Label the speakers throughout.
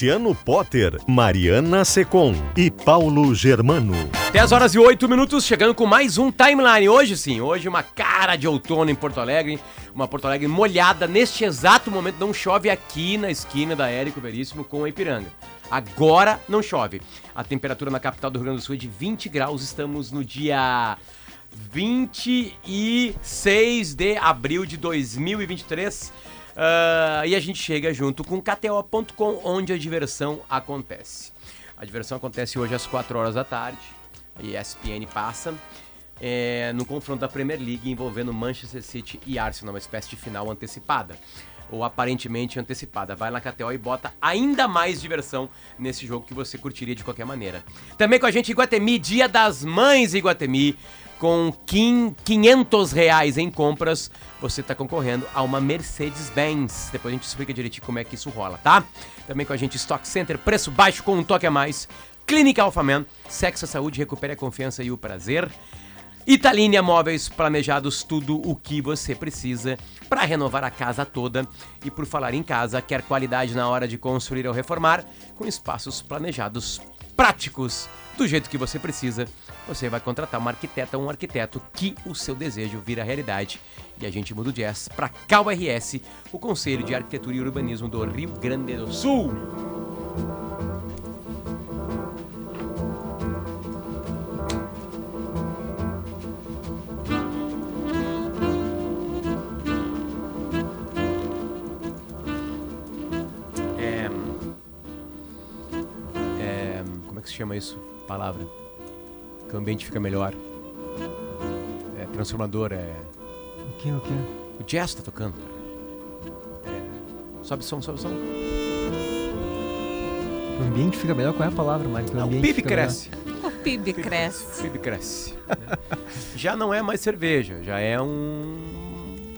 Speaker 1: Luciano Potter, Mariana Secom e Paulo Germano.
Speaker 2: 10 horas e 8 minutos, chegando com mais um timeline. Hoje sim, hoje uma cara de outono em Porto Alegre. Uma Porto Alegre molhada. Neste exato momento não chove aqui na esquina da Érico Veríssimo com a Ipiranga. Agora não chove. A temperatura na capital do Rio Grande do Sul é de 20 graus. Estamos no dia 26 de abril de 2023. Uh, e a gente chega junto com KTO.com, onde a diversão acontece. A diversão acontece hoje às 4 horas da tarde. A ESPN passa. É, no confronto da Premier League envolvendo Manchester City e Arsenal, uma espécie de final antecipada. Ou aparentemente antecipada. Vai na KTO e bota ainda mais diversão nesse jogo que você curtiria de qualquer maneira. Também com a gente Iguatemi, Dia das Mães Iguatemi com 500 reais em compras, você está concorrendo a uma Mercedes-Benz. Depois a gente explica direitinho como é que isso rola, tá? Também com a gente Stock Center, preço baixo com um toque a mais. Clínica Alphaman, sexo, saúde, recupere a confiança e o prazer. Italínia Móveis Planejados, tudo o que você precisa para renovar a casa toda. E por falar em casa, quer qualidade na hora de construir ou reformar, com espaços planejados práticos, do jeito que você precisa você vai contratar uma arquiteta ou um arquiteto que o seu desejo vira realidade. E a gente muda o jazz para CalRS, o Conselho de Arquitetura e Urbanismo do Rio Grande do Sul. É, é, como é que se chama isso? Palavra que o ambiente fica melhor. É transformador, é.
Speaker 3: O que, o que?
Speaker 2: O jazz tá tocando, cara. É... Sobe som, sobe som.
Speaker 3: O ambiente fica melhor, qual é a palavra, Mário?
Speaker 2: O, o PIB cresce.
Speaker 4: O PIB cresce.
Speaker 2: O PIB cresce. Já não é mais cerveja, já é um.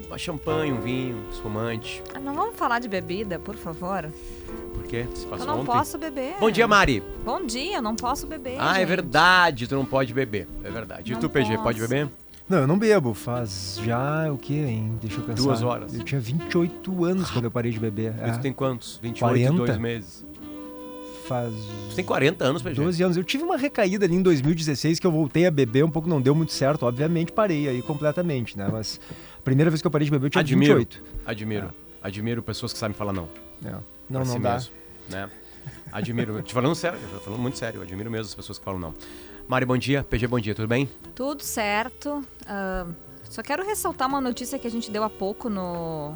Speaker 2: Uma champanhe, um vinho, um espumante.
Speaker 4: Ah, não vamos falar de bebida, por favor.
Speaker 2: Por quê? Se passou
Speaker 4: eu não
Speaker 2: ontem?
Speaker 4: posso beber.
Speaker 2: Bom dia, Mari.
Speaker 4: Bom dia, eu não posso beber.
Speaker 2: Ah, é
Speaker 4: gente.
Speaker 2: verdade, tu não pode beber. É verdade. E
Speaker 4: Não
Speaker 2: tu, PG,
Speaker 4: posso.
Speaker 2: pode beber?
Speaker 3: Não, eu não bebo. Faz já o quê, hein? Deixa eu pensar.
Speaker 2: Duas horas.
Speaker 3: Eu tinha 28 anos quando eu parei de beber.
Speaker 2: E
Speaker 3: É,
Speaker 2: tu tem quantos? 28
Speaker 3: 40?
Speaker 2: e dois meses.
Speaker 3: Faz
Speaker 2: Tu tem 40 anos, PG.
Speaker 3: 12 anos. Eu tive uma recaída ali em 2016 que eu voltei a beber, um pouco não deu muito certo. Obviamente parei aí completamente, né? Mas a primeira vez que eu parei de beber eu tinha
Speaker 2: Admiro.
Speaker 3: 28.
Speaker 2: Admiro. Admiro pessoas que sabem falar não.
Speaker 3: É.
Speaker 2: Pra
Speaker 3: Não, não
Speaker 2: si
Speaker 3: dá.
Speaker 2: mesmo, né? Admiro. Te falando sério, tô falando muito sério. eu Admiro mesmo as pessoas que falam não. Mari, bom dia. PG, bom dia. Tudo bem?
Speaker 4: Tudo certo. Ah, só quero ressaltar uma notícia que a gente deu há pouco no,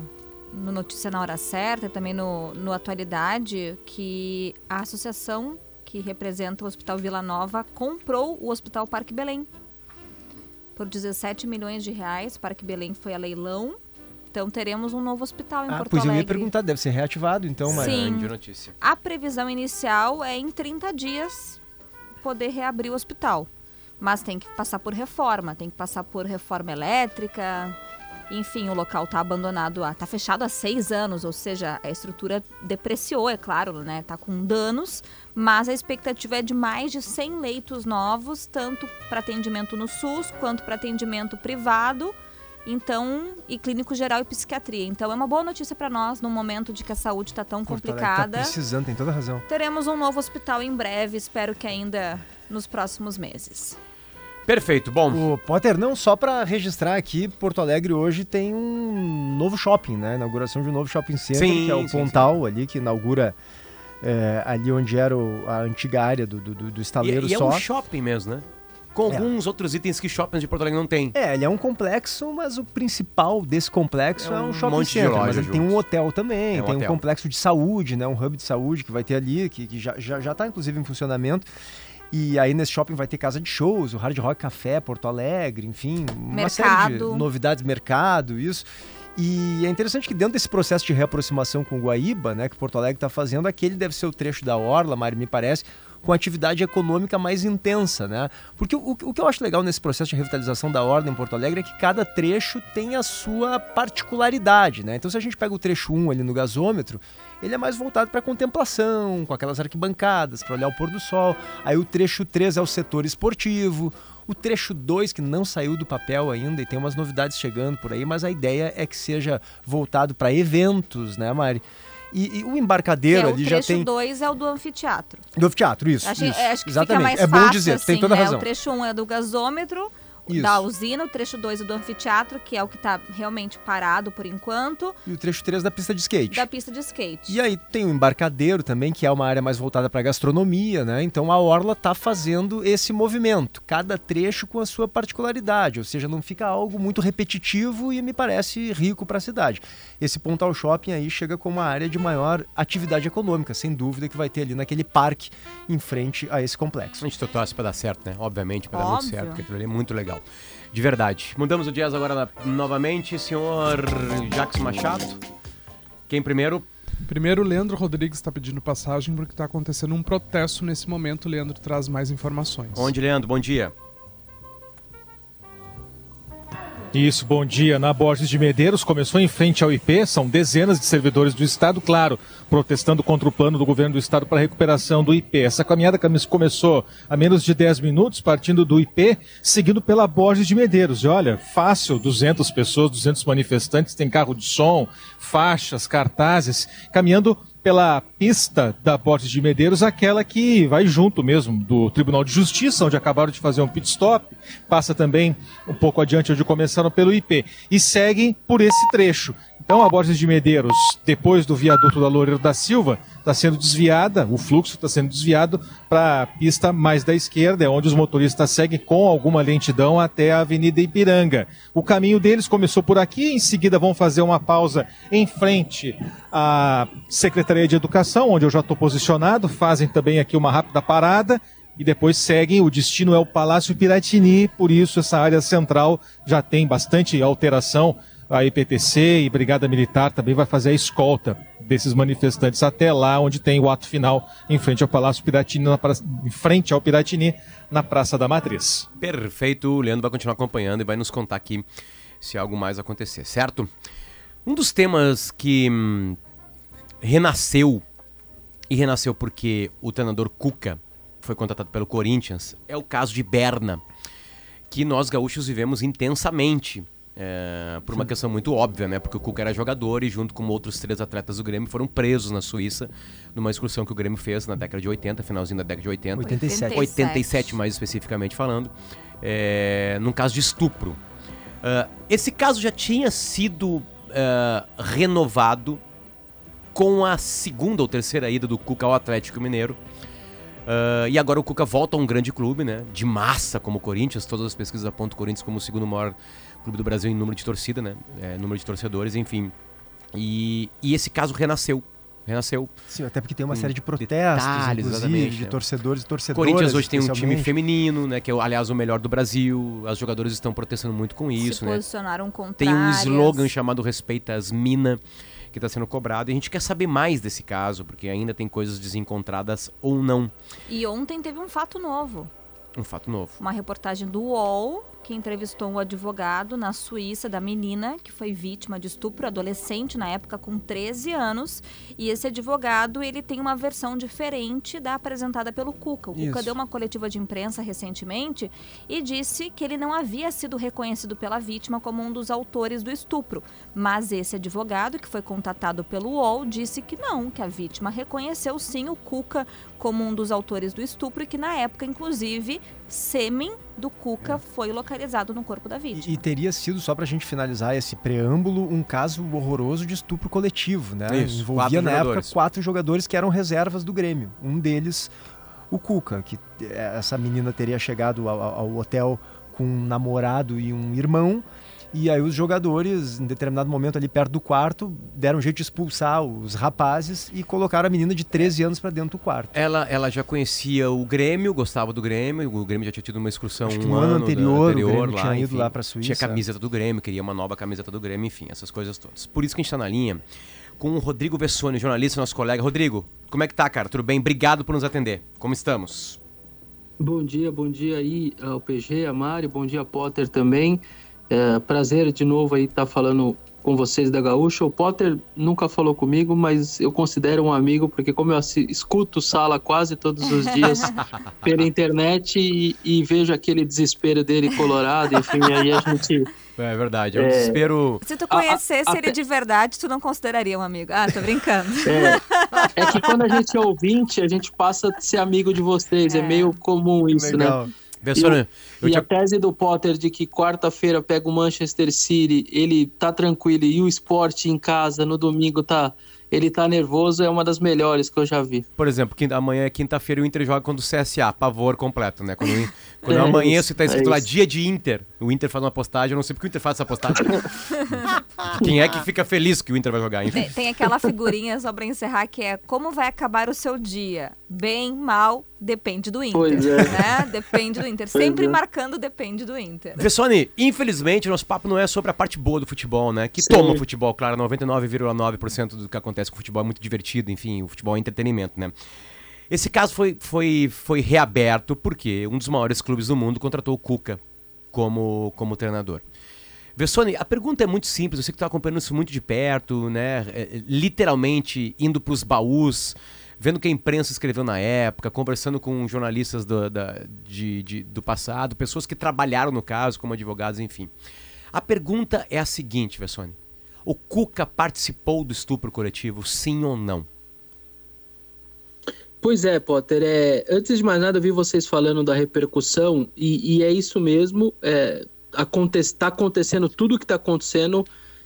Speaker 4: no Notícia na Hora Certa e também no, no Atualidade, que a associação que representa o Hospital Vila Nova comprou o Hospital Parque Belém. Por 17 milhões de reais, Parque Belém foi a leilão. Então teremos um novo hospital em
Speaker 3: Ah,
Speaker 4: Porto
Speaker 3: pois eu ia
Speaker 4: Alegre.
Speaker 3: perguntar, deve ser reativado então, mas
Speaker 4: Sim.
Speaker 2: Grande notícia.
Speaker 4: A previsão inicial é em 30 dias poder reabrir o hospital. Mas tem que passar por reforma, tem que passar por reforma elétrica. Enfim, o local está abandonado, há- tá fechado há seis anos, ou seja, a estrutura depreciou, é claro, né? Tá com danos, mas a expectativa é de mais de 100 leitos novos, tanto para atendimento no SUS quanto para atendimento privado. Então, e clínico geral e psiquiatria. Então, é uma boa notícia para nós no momento de que a saúde está tão
Speaker 3: Porto Alegre
Speaker 4: complicada.
Speaker 3: Tá precisando, tem toda razão.
Speaker 4: Teremos um novo hospital em breve, espero que ainda nos próximos meses.
Speaker 2: Perfeito. Bom,
Speaker 3: O Potter, não só para registrar aqui, Porto Alegre hoje tem um novo shopping, né? Inauguração de um novo shopping center,
Speaker 2: Sim,
Speaker 3: que é o
Speaker 2: sim,
Speaker 3: Pontal ali, que inaugura é, ali onde era o- a antiga área do, do, do-
Speaker 2: e,
Speaker 3: estaleiro
Speaker 2: e é
Speaker 3: só.
Speaker 2: um shopping mesmo, né? Com
Speaker 3: É.
Speaker 2: alguns outros itens que shoppings de Porto Alegre não tem.
Speaker 3: É, ele é um complexo, mas o principal desse complexo
Speaker 2: É
Speaker 3: é um, shopping
Speaker 2: monte de
Speaker 3: center. mas ele tem
Speaker 2: juntos.
Speaker 3: um hotel também,
Speaker 2: É um
Speaker 3: tem
Speaker 2: hotel.
Speaker 3: um complexo de saúde, né? Um hub de saúde que vai ter ali, que, que já, já, já tá inclusive em funcionamento. E aí nesse shopping vai ter casa de shows, o Hard Rock Café, Porto Alegre, enfim, uma série
Speaker 4: Mercado.
Speaker 3: de novidades, mercado, isso. E é interessante que dentro desse processo de reaproximação com o Guaíba, né, que Porto Alegre está fazendo, aquele deve ser o trecho da Orla, Mari, me parece, com atividade econômica mais intensa, né? Porque o, o que eu acho legal nesse processo de revitalização da Orla em Porto Alegre é que cada trecho tem a sua particularidade, né? Então se a gente pega o trecho 1 ali no gasômetro, ele é mais voltado para contemplação, com aquelas arquibancadas, para olhar o pôr do sol. Aí o trecho 3 é o setor esportivo. O trecho 2, que não saiu do papel ainda e tem umas novidades chegando por aí, mas a ideia é que seja voltado para eventos, né, Mari? E, e o
Speaker 4: Que
Speaker 3: embarcadeiro
Speaker 4: é o
Speaker 3: ali já
Speaker 4: trecho
Speaker 3: tem.
Speaker 4: 2 é o do anfiteatro.
Speaker 3: Do teatro, isso.
Speaker 4: Acho,
Speaker 3: isso
Speaker 4: é, acho que
Speaker 3: exatamente.
Speaker 4: fica mais
Speaker 3: é bom
Speaker 4: fácil,
Speaker 3: dizer,
Speaker 4: assim,
Speaker 3: tem toda a
Speaker 4: né?
Speaker 3: razão.
Speaker 4: O trecho 1 um é do gasômetro,
Speaker 3: Isso.
Speaker 4: da usina, o trecho 2 é do anfiteatro, que é o que tá realmente parado por enquanto,
Speaker 3: E o trecho 3 da pista de skate.
Speaker 4: da pista de skate.
Speaker 3: E aí tem o embarcadeiro também, que é uma área mais voltada para gastronomia, né? Então a Orla está fazendo esse movimento, cada trecho com a sua particularidade, ou seja, não fica algo muito repetitivo e me parece rico para a cidade. Esse Pontal Shopping aí chega com uma área de maior atividade econômica, sem dúvida que vai ter ali naquele parque em frente a esse complexo.
Speaker 2: A gente torce pra dar certo, né? Obviamente, pra dar muito certo, porque aquilo ali é muito legal. De verdade. Mudamos o jazz agora novamente, senhor Jackson Machado. Quem primeiro?
Speaker 5: Primeiro, o Leandro Rodrigues está pedindo passagem porque está acontecendo um protesto nesse momento. O Leandro traz mais informações.
Speaker 2: Onde, Leandro? Bom dia.
Speaker 6: Isso, bom dia. Na Borges de Medeiros começou em frente ao IP, são dezenas de servidores do Estado, claro, protestando contra o plano do governo do Estado para a recuperação do IP. Essa caminhada come- começou há menos de 10 minutos, partindo do IP, seguindo pela Borges de Medeiros. E olha, fácil, 200 pessoas, 200 manifestantes, tem carro de som, faixas, cartazes, caminhando pela pista da Borges de Medeiros, aquela que vai junto mesmo do Tribunal de Justiça, onde acabaram de fazer um pit stop, passa também um pouco adiante onde começaram pelo IP, e seguem por esse trecho. Então a Borges de Medeiros, depois do viaduto da Loureiro da Silva, está sendo desviada, o fluxo está sendo desviado para a pista mais da esquerda, é onde os motoristas seguem com alguma lentidão até a Avenida Ipiranga. O caminho deles começou por aqui, em seguida vão fazer uma pausa em frente à Secretaria de Educação, onde eu já estou posicionado, fazem também aqui uma rápida parada e depois seguem. O destino é o Palácio Piratini, por isso essa área central já tem bastante alteração. A IPTC e Brigada Militar também vai fazer a escolta desses manifestantes até lá, onde tem o ato final em frente ao Palácio Piratini, em frente ao Piratini, na Praça da Matriz.
Speaker 2: Perfeito. O Leandro vai continuar acompanhando e vai nos contar aqui se algo mais acontecer, certo? Um dos temas que hum, renasceu, e renasceu porque o treinador Cuca foi contratado pelo Corinthians, é o caso de Berna, que nós gaúchos vivemos intensamente. É, por uma questão muito óbvia, né? Porque o Cuca era jogador e, junto com outros três atletas do Grêmio, foram presos na Suíça numa excursão que o Grêmio fez na década de 80, finalzinho da década de 80.
Speaker 3: 87.
Speaker 2: 87 mais especificamente falando, é, num caso de estupro. Ah, esse caso já tinha sido ah, renovado com a segunda ou terceira ida do Cuca ao Atlético Mineiro. Ah, e agora o Cuca volta a um grande clube, né? De massa, como o Corinthians. Todas as pesquisas apontam o Corinthians como o segundo maior clube do Brasil em número de torcida, né? É, número de torcedores, enfim. E, e esse caso renasceu. Renasceu.
Speaker 3: Sim, até porque tem uma série de protestos,
Speaker 2: detalhes,
Speaker 3: inclusive, de
Speaker 2: né?
Speaker 3: torcedores e torcedoras.
Speaker 2: Corinthians hoje tem um time feminino, né? Que é, aliás, o melhor do Brasil. As jogadoras estão protestando muito com isso,
Speaker 4: se
Speaker 2: né?
Speaker 4: posicionaram
Speaker 2: Tem um
Speaker 4: contrárias.
Speaker 2: slogan chamado Respeita as Mina, que está sendo cobrado. E a gente quer saber mais desse caso, porque ainda tem coisas desencontradas ou não.
Speaker 4: E ontem teve um fato novo.
Speaker 2: Um fato novo.
Speaker 4: Uma reportagem do UOL que entrevistou um advogado na Suíça da menina que foi vítima de estupro adolescente na época com 13 anos. E esse advogado, ele tem uma versão diferente da apresentada pelo Cuca. O Cuca
Speaker 3: Isso.
Speaker 4: deu uma coletiva de imprensa recentemente e disse que ele não havia sido reconhecido pela vítima como um dos autores do estupro. Mas esse advogado, que foi contatado pelo UOL, disse que não, que a vítima reconheceu sim o Cuca como um dos autores do estupro e que na época, inclusive, sêmen do Cuca foi localizado no corpo da vítima.
Speaker 3: E, e teria sido, só pra gente finalizar esse preâmbulo, um caso horroroso de estupro coletivo, né?
Speaker 2: Isso,
Speaker 3: Envolvia na
Speaker 2: jogadores.
Speaker 3: época quatro jogadores que eram reservas do Grêmio. Um deles, o Cuca, que eh, essa menina teria chegado ao, ao hotel com um namorado e um irmão. E aí os jogadores, em determinado momento ali perto do quarto, deram um jeito de expulsar os rapazes e colocaram a menina de 13 anos para dentro do quarto.
Speaker 2: Ela, ela já conhecia o Grêmio, gostava do Grêmio, o Grêmio já tinha tido uma excursão
Speaker 3: Acho que
Speaker 2: um
Speaker 3: no ano
Speaker 2: ano
Speaker 3: anterior,
Speaker 2: anterior
Speaker 3: o Grêmio
Speaker 2: lá,
Speaker 3: tinha ido
Speaker 2: enfim.
Speaker 3: lá pra Suíça.
Speaker 2: Tinha camiseta do Grêmio, queria uma nova camiseta do Grêmio, enfim, essas coisas todas. Por isso que a gente tá na linha com o Rodrigo Vessone, jornalista, nosso colega. Rodrigo, como é que tá, cara? Tudo bem? Obrigado por nos atender. Como estamos?
Speaker 7: Bom dia, bom dia aí ao PG, a Mari, bom dia Potter também. É, prazer de novo aí estar falando com vocês da Gaúcha. O Potter nunca falou comigo, mas eu considero um amigo, porque como eu escuto Sala quase todos os dias pela internet e, e vejo aquele desespero dele colorado, enfim, aí a gente...
Speaker 2: É verdade, é um desespero.
Speaker 4: Se tu
Speaker 7: A- a-
Speaker 4: conhecesse ele
Speaker 7: até-
Speaker 4: de verdade, tu não consideraria um amigo. Ah, tô brincando.
Speaker 7: É, é que quando a gente é ouvinte, a gente passa a ser amigo de vocês. É,
Speaker 4: É.
Speaker 7: meio comum isso, né?
Speaker 3: Legal.
Speaker 2: Vessone, eu
Speaker 7: e
Speaker 2: te
Speaker 7: a tese do Potter de que quarta-feira pega o Manchester City, ele tá tranquilo, e o esporte em casa no domingo tá. Ele tá nervoso, é uma das melhores que eu já vi.
Speaker 2: Por exemplo, quinta- amanhã é quinta-feira e o Inter joga contra o CSA, pavor completo, né? Quando, quando
Speaker 7: É
Speaker 2: eu amanheço
Speaker 7: isso,
Speaker 2: e tá escrito
Speaker 7: é
Speaker 2: lá
Speaker 7: isso.
Speaker 2: dia de Inter, o Inter faz uma postagem, eu não sei porque o Inter faz essa postagem. Quem é que fica feliz que o Inter vai jogar, enfim.
Speaker 4: Tem, tem aquela figurinha só pra encerrar que é como vai acabar o seu dia? Bem, mal, depende do Inter.
Speaker 7: Pois é.
Speaker 4: Né? Depende do Inter. Sempre
Speaker 7: é.
Speaker 4: marcando depende do Inter.
Speaker 2: Vessone, infelizmente, nosso papo não é sobre a parte boa do futebol, né? Que
Speaker 7: Sim.
Speaker 2: toma o futebol, claro, 99,9% do que acontece com o futebol é muito divertido, enfim, o futebol é entretenimento, né? Esse caso foi, foi, foi reaberto porque um dos maiores clubes do mundo contratou o Cuca como, como treinador. Vessone, a pergunta é muito simples, eu sei que tu tá acompanhando isso muito de perto, né? É, literalmente indo pros baús, vendo o que a imprensa escreveu na época, conversando com jornalistas do, da- de- de- do passado, pessoas que trabalharam no caso, como advogados, enfim. A pergunta é a seguinte, Vessone. O Cuca participou do estupro coletivo, sim ou não?
Speaker 7: Pois é, Potter. É, antes de mais nada, eu vi vocês falando da repercussão, e, e é isso mesmo. É, está acontecendo tudo o que está acontecendo,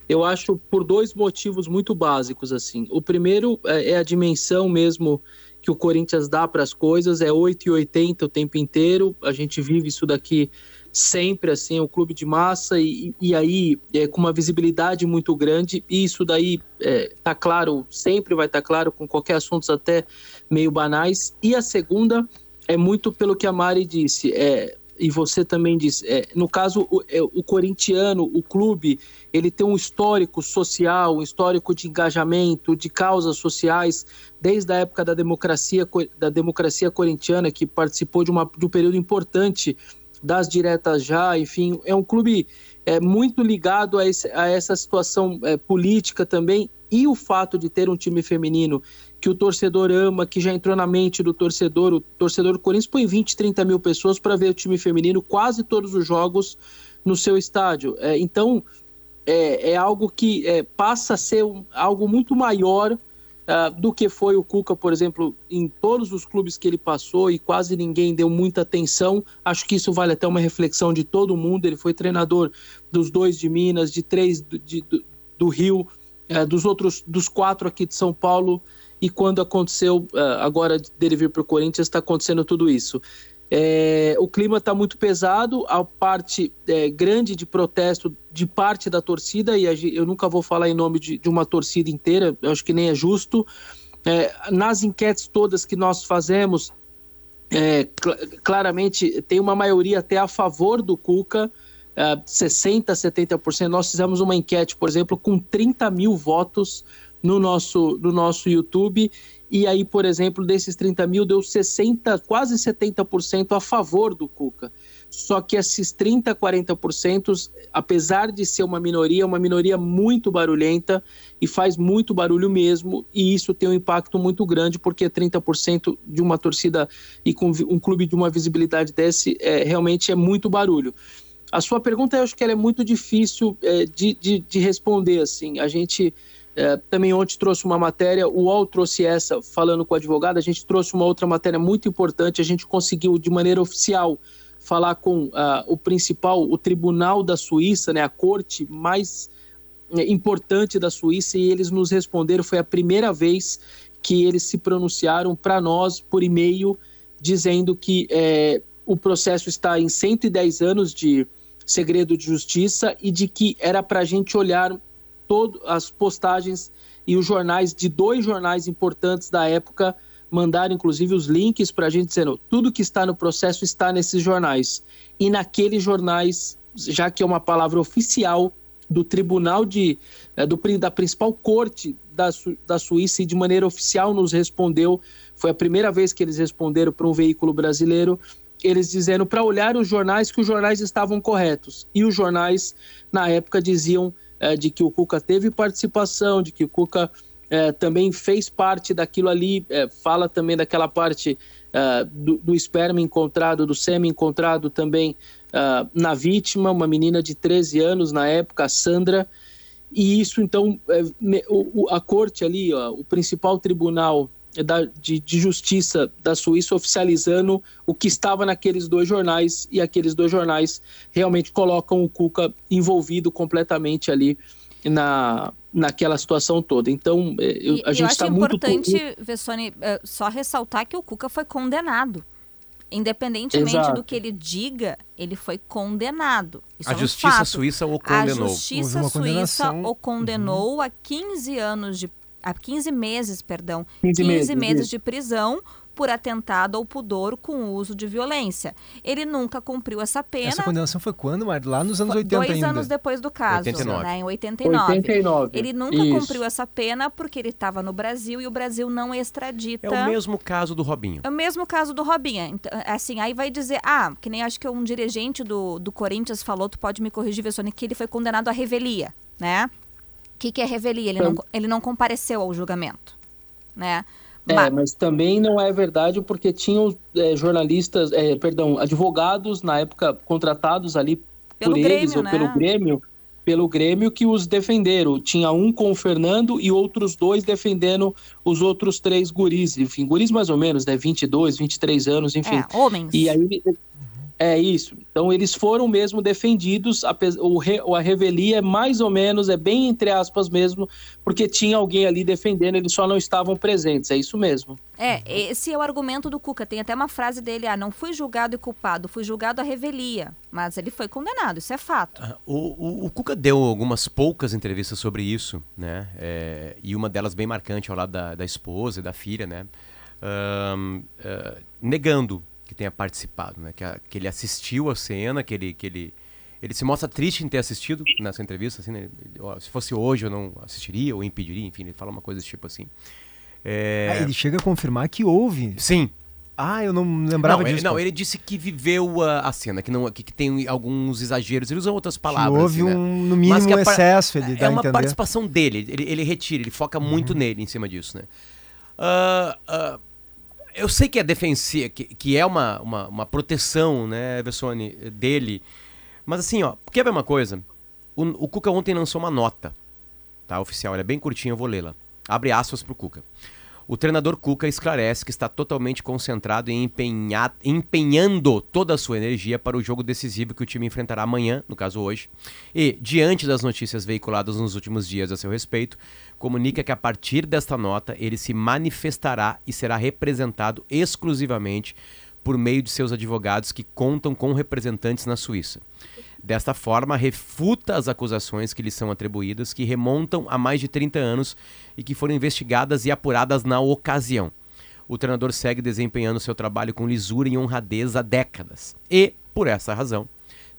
Speaker 7: eu acho, por dois motivos muito básicos. assim. O primeiro é, é a dimensão mesmo que o Corinthians dá para as coisas, é 8,80 o tempo inteiro. A gente vive isso daqui sempre assim, é um clube de massa e, e aí é, com uma visibilidade muito grande. E isso daí é, tá claro, sempre vai estar claro com qualquer assunto até meio banais. E a segunda é muito pelo que a Mari disse, é, e você também disse, é, no caso, o, é, o corintiano, o clube, ele tem um histórico social, um histórico de engajamento, de causas sociais, desde a época da democracia, da democracia corintiana, que participou de, uma, de um período importante das diretas já, enfim, é um clube é, muito ligado a, esse- a essa situação é, política também, e o fato de ter um time feminino que o torcedor ama, que já entrou na mente do torcedor. O torcedor do Corinthians põe 20, 30 mil pessoas para ver o time feminino quase todos os jogos no seu estádio. É, então, é, é algo que é, passa a ser um- algo muito maior ah, do que foi o Cuca, por exemplo, em todos os clubes que ele passou e quase ninguém deu muita atenção. Acho que isso vale até uma reflexão de todo mundo. Ele foi treinador dos dois de Minas, de três do, de- do- do Rio, eh, dos outros, dos quatro aqui de São Paulo. E quando aconteceu, eh, agora dele vir para o Corinthians, está acontecendo tudo isso. É, o clima está muito pesado, a parte é, grande de protesto de parte da torcida, e eu nunca vou falar em nome de, de uma torcida inteira, acho que nem é justo. É, nas enquetes todas que nós fazemos, cl- claramente tem uma maioria até a favor do Cuca, é, 60%, 70%. Nós fizemos uma enquete, por exemplo, com 30 mil votos no nosso, no nosso YouTube. E aí, por exemplo, desses 30 mil, deu 60, quase 70% a favor do Cuca. Só que esses 30, 40%, apesar de ser uma minoria, é uma minoria muito barulhenta e faz muito barulho mesmo, e isso tem um impacto muito grande, porque 30% de uma torcida e com um clube de uma visibilidade desse é, realmente é muito barulho. A sua pergunta, eu acho que ela é muito difícil é, de, de, de responder, assim. A gente é, também ontem trouxe uma matéria, o UOL trouxe essa, falando com o advogado, a gente trouxe uma outra matéria muito importante, a gente conseguiu de maneira oficial falar com ah, o principal, o Tribunal da Suíça, né, a corte mais eh, importante da Suíça, e eles nos responderam, foi a primeira vez que eles se pronunciaram para nós por e-mail, dizendo que eh, o processo está em 110 anos de segredo de justiça e de que era para a gente olhar todas as postagens e os jornais de dois jornais importantes da época mandaram inclusive os links para a gente dizendo tudo que está no processo está nesses jornais. E naqueles jornais já que é uma palavra oficial do tribunal de eh, do, da principal corte da, da Suíça e de maneira oficial nos respondeu foi a primeira vez que eles responderam para um veículo brasileiro eles dizendo para olhar os jornais que os jornais estavam corretos. E os jornais na época diziam eh, de que o Cuca teve participação de que o Cuca é, também fez parte daquilo ali, é, fala também daquela parte é, do, do, esperma encontrado, do sêmen encontrado também é, na vítima, uma menina de 13 anos na época, a Sandra. E isso, então, é, a corte ali, ó, o principal tribunal da, de, de, justiça da Suíça oficializando o que estava naqueles dois jornais e aqueles dois jornais realmente colocam o Cuca envolvido completamente ali na, naquela situação toda. Então, é, eu, a gente está muito...
Speaker 4: Eu acho importante, Vessone, é, só ressaltar que o Cuca foi condenado. Independentemente Exato. do que ele diga, ele foi condenado. Isso
Speaker 2: a
Speaker 4: é um
Speaker 2: justiça
Speaker 4: fato.
Speaker 2: suíça o condenou.
Speaker 4: A justiça suíça o condenou uhum. a 15 anos de a 15 meses, perdão, 15, 15 meses, meses de prisão por atentado ao pudor com uso de violência. Ele nunca cumpriu essa pena.
Speaker 3: Essa condenação foi quando, Mar? Lá nos anos 80
Speaker 4: Dois
Speaker 3: ainda.
Speaker 4: anos depois do caso,
Speaker 2: 89.
Speaker 4: Né, em 89.
Speaker 7: 89.
Speaker 4: Ele nunca Isso. cumpriu essa pena porque ele estava no Brasil e o Brasil não extradita.
Speaker 2: É o mesmo caso do Robinho.
Speaker 4: É o mesmo caso do Robinho. Então, assim, aí vai dizer, ah, que nem acho que um dirigente do, do Corinthians falou, tu pode me corrigir, Vessone, que ele foi condenado à revelia, né? O que, que é revelia? Ele, não, ele não compareceu ao julgamento, né?
Speaker 7: É, mas também não é verdade porque tinham é, jornalistas, é, perdão, advogados na época contratados ali pelo por Grêmio, eles ou né? pelo Grêmio, pelo Grêmio que os defenderam. Tinha um com o Fernando e outros dois defendendo os outros três guris, enfim, guris mais ou menos, né, 22, 23 anos, enfim.
Speaker 4: É, homens.
Speaker 7: E aí é isso. Então eles foram mesmo defendidos, a, o, a revelia é mais ou menos, é bem entre aspas mesmo, porque tinha alguém ali defendendo, eles só não estavam presentes. É isso mesmo.
Speaker 4: É, esse é o argumento do Cuca. Tem até uma frase dele: ah, não fui julgado e culpado, fui julgado a revelia. Mas ele foi condenado, isso é fato.
Speaker 2: Ah, o, o, o, Cuca deu algumas poucas entrevistas sobre isso, né? É, e uma delas bem marcante ao lado da, da esposa e da filha, né? Um, uh, negando que tenha participado, né? Que, a, que ele assistiu a cena, que ele, que ele, ele se mostra triste em ter assistido nessa entrevista, assim, né? Se fosse hoje eu não assistiria ou impediria, enfim, ele fala uma coisa desse tipo assim.
Speaker 3: É... Ah, ele chega a confirmar que houve.
Speaker 2: Sim.
Speaker 3: Ah, eu não lembrava
Speaker 2: não,
Speaker 3: disso.
Speaker 2: Ele, não, ele disse que viveu a, a cena, que, não, que, que, tem alguns exageros. Ele usa outras palavras. Que
Speaker 3: houve
Speaker 2: assim,
Speaker 3: um, no mínimo, um excesso. Ele
Speaker 2: é uma participação dele. Ele, ele retira, ele foca muito uhum. nele em cima disso, né? Uh, uh, eu sei que é defensiva, que, que é uma, uma, uma proteção, né, Vessone, dele. Mas assim, ó, quer ver uma coisa? O, o Cuca ontem lançou uma nota, tá, oficial, ela é bem curtinha, eu vou lê-la. Abre aspas pro Cuca. O treinador Cuca esclarece que está totalmente concentrado em empenhar, empenhando toda a sua energia para o jogo decisivo que o time enfrentará amanhã, no caso hoje. E, diante das notícias veiculadas nos últimos dias a seu respeito, comunica que a partir desta nota ele se manifestará e será representado exclusivamente por meio de seus advogados que contam com representantes na Suíça. Desta forma, refuta as acusações que lhe são atribuídas, que remontam a mais de 30 anos e que foram investigadas e apuradas na ocasião. O treinador segue desempenhando seu trabalho com lisura e honradez há décadas. E, por essa razão,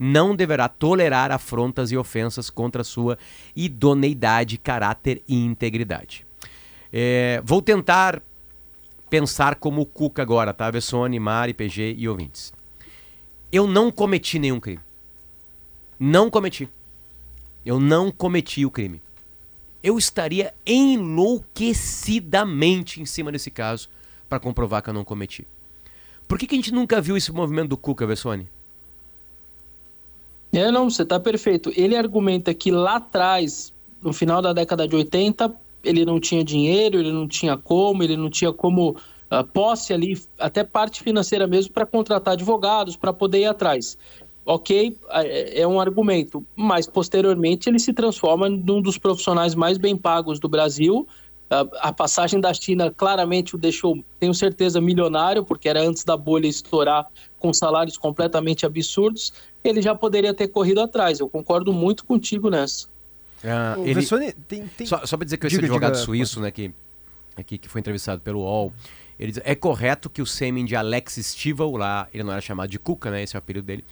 Speaker 2: não deverá tolerar afrontas e ofensas contra sua idoneidade, caráter e integridade. É, vou tentar pensar como o Cuca agora, tá? Vessone, Mari, PG e ouvintes. Eu não cometi nenhum crime. Não cometi. Eu não cometi o crime. Eu estaria enlouquecidamente em cima desse caso para comprovar que eu não cometi. Por que, que a gente nunca viu esse movimento do Cuca, Vessone?
Speaker 7: É, não, você está perfeito. Ele argumenta que lá atrás, no final da década de 80, ele não tinha dinheiro, ele não tinha como, ele não tinha como uh, posse ali, até parte financeira mesmo, para contratar advogados, para poder ir atrás. Ok, é, é um argumento, mas posteriormente ele se transforma num dos profissionais mais bem pagos do Brasil A, a passagem da China claramente o deixou, tenho certeza, milionário, porque era antes da bolha estourar com salários completamente absurdos. Ele já poderia ter corrido atrás. Eu concordo muito contigo nessa.
Speaker 2: Ah,
Speaker 3: O
Speaker 2: ele-
Speaker 3: Vessone tem, tem-
Speaker 2: Só, só para dizer que esse
Speaker 3: Diga,
Speaker 2: advogado
Speaker 3: diga,
Speaker 2: suíço, né, que, aqui, que foi entrevistado pelo UOL, ele diz, é correto que o sêmen de Alex Stival, lá, ele não era chamado de Cuca, né, esse é o apelido dele,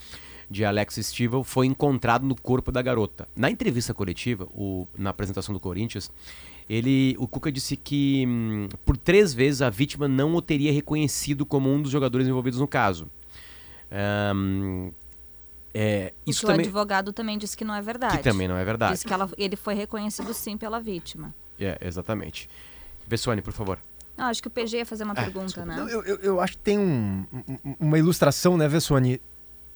Speaker 2: de Alex Stival, foi encontrado no corpo da garota. Na entrevista coletiva, o, na apresentação do Corinthians, ele, o Cuca disse que hum, por três vezes a vítima não o teria reconhecido como um dos jogadores envolvidos no caso. Ahn, é,
Speaker 4: O
Speaker 2: isso
Speaker 4: que o
Speaker 2: também,
Speaker 4: advogado também disse que não é verdade.
Speaker 2: que também não é verdade.
Speaker 4: Disse que ela- ele foi reconhecido sim pela vítima.
Speaker 2: É, exatamente. Vessone, por favor.
Speaker 4: Não, acho que o PG ia fazer uma
Speaker 2: Ah,
Speaker 4: pergunta,
Speaker 2: desculpa.
Speaker 3: Não,
Speaker 4: né?
Speaker 3: eu, eu, eu acho que tem um- um- uma ilustração, né, Vessone,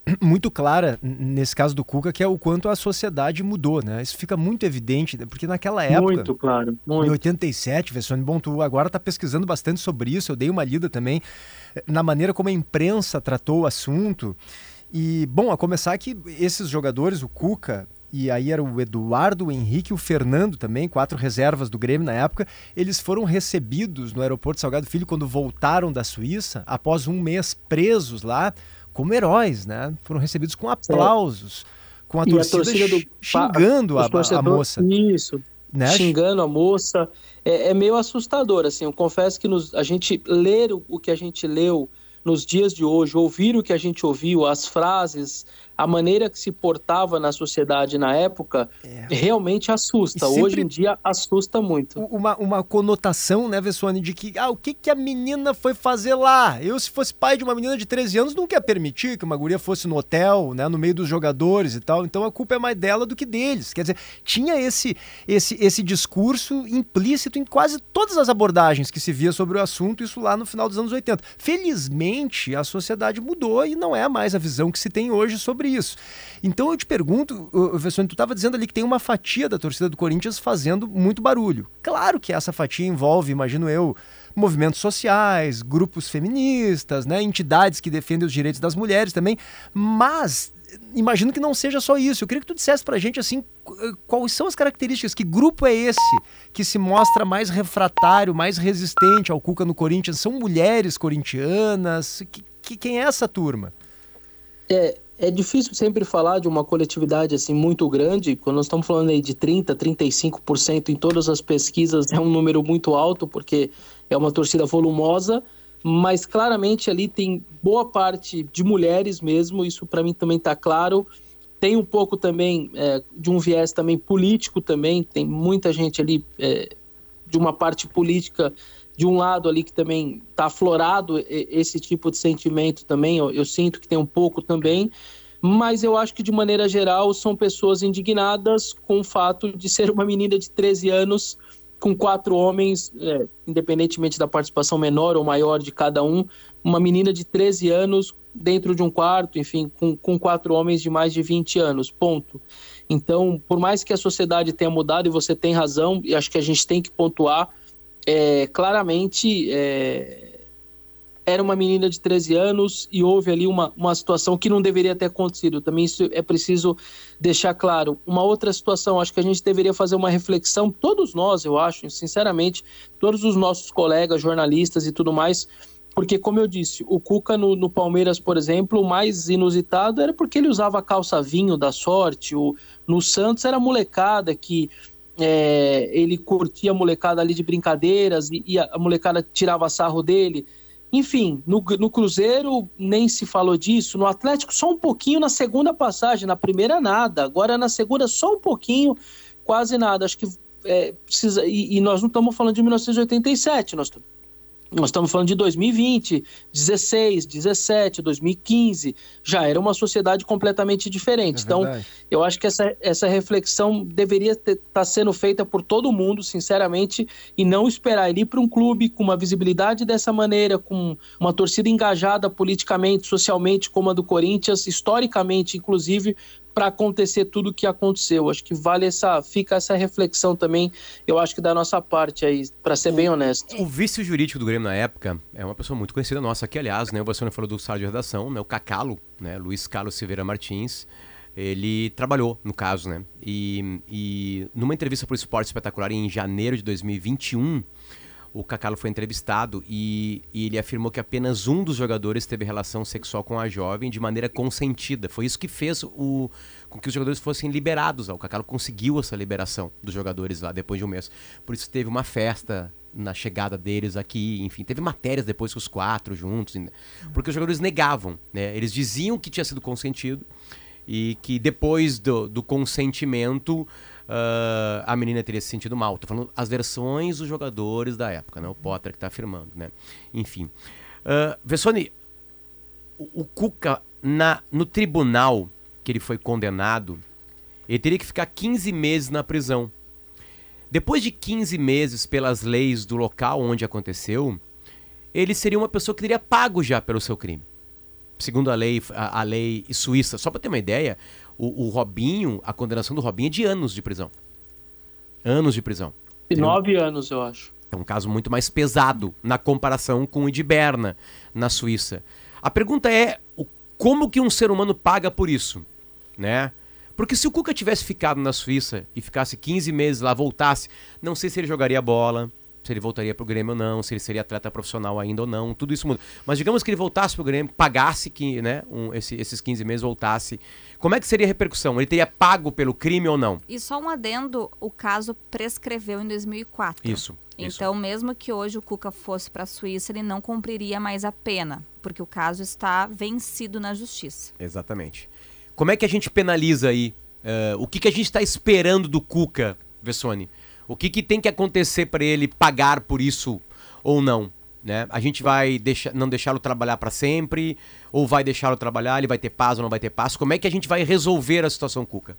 Speaker 3: muito clara nesse caso do Cuca, que é o quanto a sociedade mudou, né? Isso fica muito evidente, né? porque naquela época,
Speaker 7: Muito claro,
Speaker 3: em
Speaker 7: muito.
Speaker 3: 87, Vessone, bom, tu agora tá pesquisando bastante sobre isso, eu dei uma lida também eh, na maneira como a imprensa tratou o assunto. E, bom, a começar que esses jogadores, o Cuca, e aí era o Eduardo, o Henrique e o Fernando também, quatro reservas do Grêmio na época, eles foram recebidos no aeroporto Salgado Filho quando voltaram da Suíça, após um mês presos lá, como heróis, né? Foram recebidos com aplausos, com a
Speaker 7: E a
Speaker 3: torcida,
Speaker 7: torcida do-
Speaker 3: xingando a, a moça.
Speaker 7: Isso,
Speaker 3: Né?
Speaker 7: xingando a moça. É, é meio assustador, assim. Eu confesso que nos- a gente ler o, o que a gente leu nos dias de hoje, ouvir o que a gente ouviu, as frases, a maneira que se portava na sociedade na época, realmente assusta. Hoje em dia assusta muito.
Speaker 3: uma, uma conotação, né, Vessone, de que, ah, o que, que a menina foi fazer lá? Eu, se fosse pai de uma menina de 13 anos, não quer permitir que uma guria fosse no hotel, né, no meio dos jogadores e tal. Então a culpa é mais dela do que deles. Quer dizer, tinha esse, esse, esse discurso implícito em quase todas as abordagens que se via sobre o assunto, isso lá no final dos anos 80. Felizmente, a sociedade mudou e não é mais a visão que se tem hoje sobre isso. Então eu te pergunto, Vessone, tu estava dizendo ali que tem uma fatia da torcida do Corinthians fazendo muito barulho. Claro que essa fatia envolve, imagino eu, movimentos sociais, grupos feministas, né, entidades que defendem os direitos das mulheres também, mas imagino que não seja só isso. Eu queria que tu dissesse pra gente assim, qu- quais são as características, que grupo é esse que se mostra mais refratário, mais resistente ao Cuca no Corinthians? São mulheres corintianas? Que- que- quem é essa turma?
Speaker 7: É, é difícil sempre falar de uma coletividade assim muito grande, quando nós estamos falando aí de 30, 35% em todas as pesquisas, é um número muito alto, porque é uma torcida volumosa, mas claramente ali tem boa parte de mulheres mesmo, isso para mim também está claro. Tem um pouco também é, de um viés também político também, tem muita gente ali é, de uma parte política de um lado ali que também está aflorado esse tipo de sentimento também, eu, eu sinto que tem um pouco também, mas eu acho que de maneira geral são pessoas indignadas com o fato de ser uma menina de 13 anos com quatro homens, é, independentemente da participação menor ou maior de cada um, uma menina de 13 anos dentro de um quarto, enfim, com, com quatro homens de mais de 20 anos, ponto. Então, por mais que a sociedade tenha mudado, e você tem razão, e acho que a gente tem que pontuar, é, claramente é, era uma menina de 13 anos e houve ali uma, uma situação que não deveria ter acontecido. Também isso é preciso deixar claro. Uma outra situação, acho que a gente deveria fazer uma reflexão, todos nós, eu acho, sinceramente, todos os nossos colegas, jornalistas e tudo mais, porque, como eu disse, o Cuca no, no Palmeiras, por exemplo, o mais inusitado era porque ele usava calça vinho da sorte, o, no Santos era molecada que é, ele curtia a molecada ali de brincadeiras e, e a, molecada tirava sarro dele. Enfim, no, no Cruzeiro nem se falou disso, no Atlético só um pouquinho na segunda passagem, na primeira nada, agora na segunda só um pouquinho, quase nada. Acho que é, precisa. E, e nós não estamos falando de 1987, nós estamos. Nós estamos falando de 2020, 16, 17, 2015. Já era uma sociedade completamente diferente.
Speaker 3: É
Speaker 7: então, eu acho que essa, essa reflexão deveria estar tá sendo feita por todo mundo, sinceramente, e não esperar ele ir para um clube com uma visibilidade dessa maneira, com uma torcida engajada politicamente, socialmente, como a do Corinthians, historicamente, inclusive, para acontecer tudo o que aconteceu. Acho que vale essa, fica essa reflexão também, eu acho que da nossa parte aí, para ser bem honesto.
Speaker 2: O vice jurídico do Grêmio na época é uma pessoa muito conhecida nossa aqui, aliás, né? O Bastiano falou do sala de redação, né? O Cacalo, né? Luiz Carlos Silveira Martins. Ele trabalhou, no caso, né? E, e numa entrevista para o Esporte Espetacular em janeiro de 2021, o Cacalo foi entrevistado e, e, ele afirmou que apenas um dos jogadores teve relação sexual com a jovem de maneira consentida. Foi isso que fez o, com que os jogadores fossem liberados. O Cacalo conseguiu essa liberação dos jogadores lá depois de um mês. Por isso teve uma festa na chegada deles aqui, enfim, teve matérias depois com os quatro juntos, porque os jogadores negavam, né? Eles diziam que tinha sido consentido e que depois do, do consentimento uh, a menina teria se sentido mal. Tô falando as versões dos jogadores da época, né? O Potter que está afirmando, né? Enfim. Uh, Vessone, o, o Cuca, na, no tribunal que ele foi condenado, ele teria que ficar 15 meses na prisão. Depois de 15 meses, pelas leis do local onde aconteceu, ele seria uma pessoa que teria pago já pelo seu crime segundo a lei, a, a lei suíça. Só para ter uma ideia, o, o, Robinho, a condenação do Robinho é de anos de prisão. Anos de prisão.
Speaker 7: E nove anos, eu acho.
Speaker 2: É um caso muito mais pesado na comparação com o de Berna, na Suíça. A pergunta é, como que um ser humano paga por isso? Né? Porque se o Cuca tivesse ficado na Suíça e ficasse 15 meses lá, voltasse, não sei se ele jogaria bola, se ele voltaria pro Grêmio ou não, se ele seria atleta profissional ainda ou não, tudo isso muda. Mas digamos que ele voltasse pro Grêmio, pagasse que, né, um, esse, esses 15 meses, voltasse. Como é que seria a repercussão? Ele teria pago pelo crime ou não?
Speaker 4: E só um adendo, o caso prescreveu em 2004.
Speaker 2: Isso.
Speaker 4: Então,
Speaker 2: isso.
Speaker 4: mesmo que hoje o Cuca fosse para a Suíça, ele não cumpriria mais a pena, porque o caso está vencido na justiça.
Speaker 2: Exatamente. Como é que a gente penaliza aí? Uh, o que, que a gente está esperando do Cuca, Vessone? O que, que tem que acontecer para ele pagar por isso ou não? Né? A gente vai deixar, não deixá-lo trabalhar para sempre? Ou vai deixá-lo trabalhar? Ele vai ter paz ou não vai ter paz? Como é que a gente vai resolver a situação, Cuca?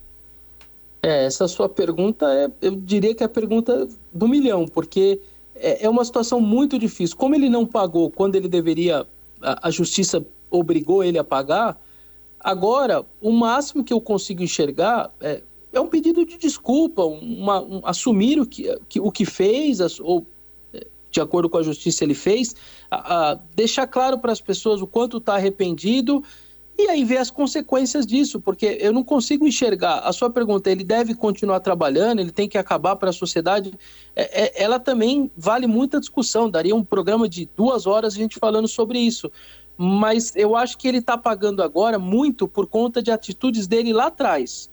Speaker 7: É, essa sua pergunta, é, eu diria que é a pergunta do milhão, porque é, é uma situação muito difícil. Como ele não pagou quando ele deveria, a, a justiça obrigou ele a pagar, agora o máximo que eu consigo enxergar é é um pedido de desculpa, uma, um, assumir o que, que, o que fez, ou é, de acordo com a justiça ele fez, a, a deixar claro para as pessoas o quanto está arrependido e aí ver as consequências disso, porque eu não consigo enxergar. A sua pergunta, ele deve continuar trabalhando, ele tem que acabar para a sociedade, é, é, ela também vale muita discussão, daria um programa de duas horas a gente falando sobre isso. Mas eu acho que ele está pagando agora muito por conta de atitudes dele lá atrás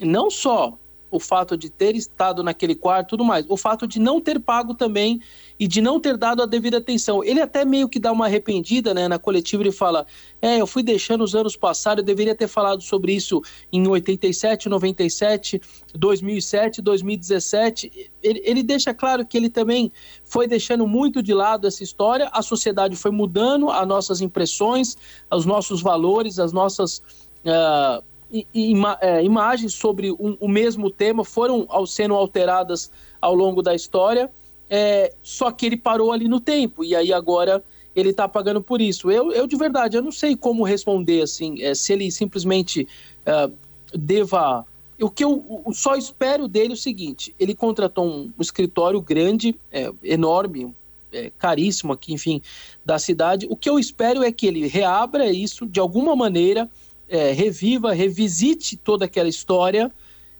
Speaker 7: não só o fato de ter estado naquele quarto tudo mais, o fato de não ter pago também e de não ter dado a devida atenção. Ele até meio que dá uma arrependida, né, na coletiva ele fala: "É, eu fui deixando os anos passar, eu deveria ter falado sobre isso em 87, 97, 2007, 2017". Ele, ele deixa claro que ele também foi deixando muito de lado essa história, a sociedade foi mudando as nossas impressões, os nossos valores, as nossas uh, ima é, imagens sobre um, o mesmo tema foram ao, sendo alteradas ao longo da história, é, só que ele parou ali no tempo, e aí agora ele está pagando por isso. Eu, eu, de verdade, eu não sei como responder, assim, é, se ele simplesmente é, deva... O que eu, eu, só espero dele é o seguinte, ele contratou um, escritório grande, é, enorme, é, caríssimo aqui, enfim, da cidade. O que eu espero é que ele reabra isso de alguma maneira é, reviva, revisite toda aquela história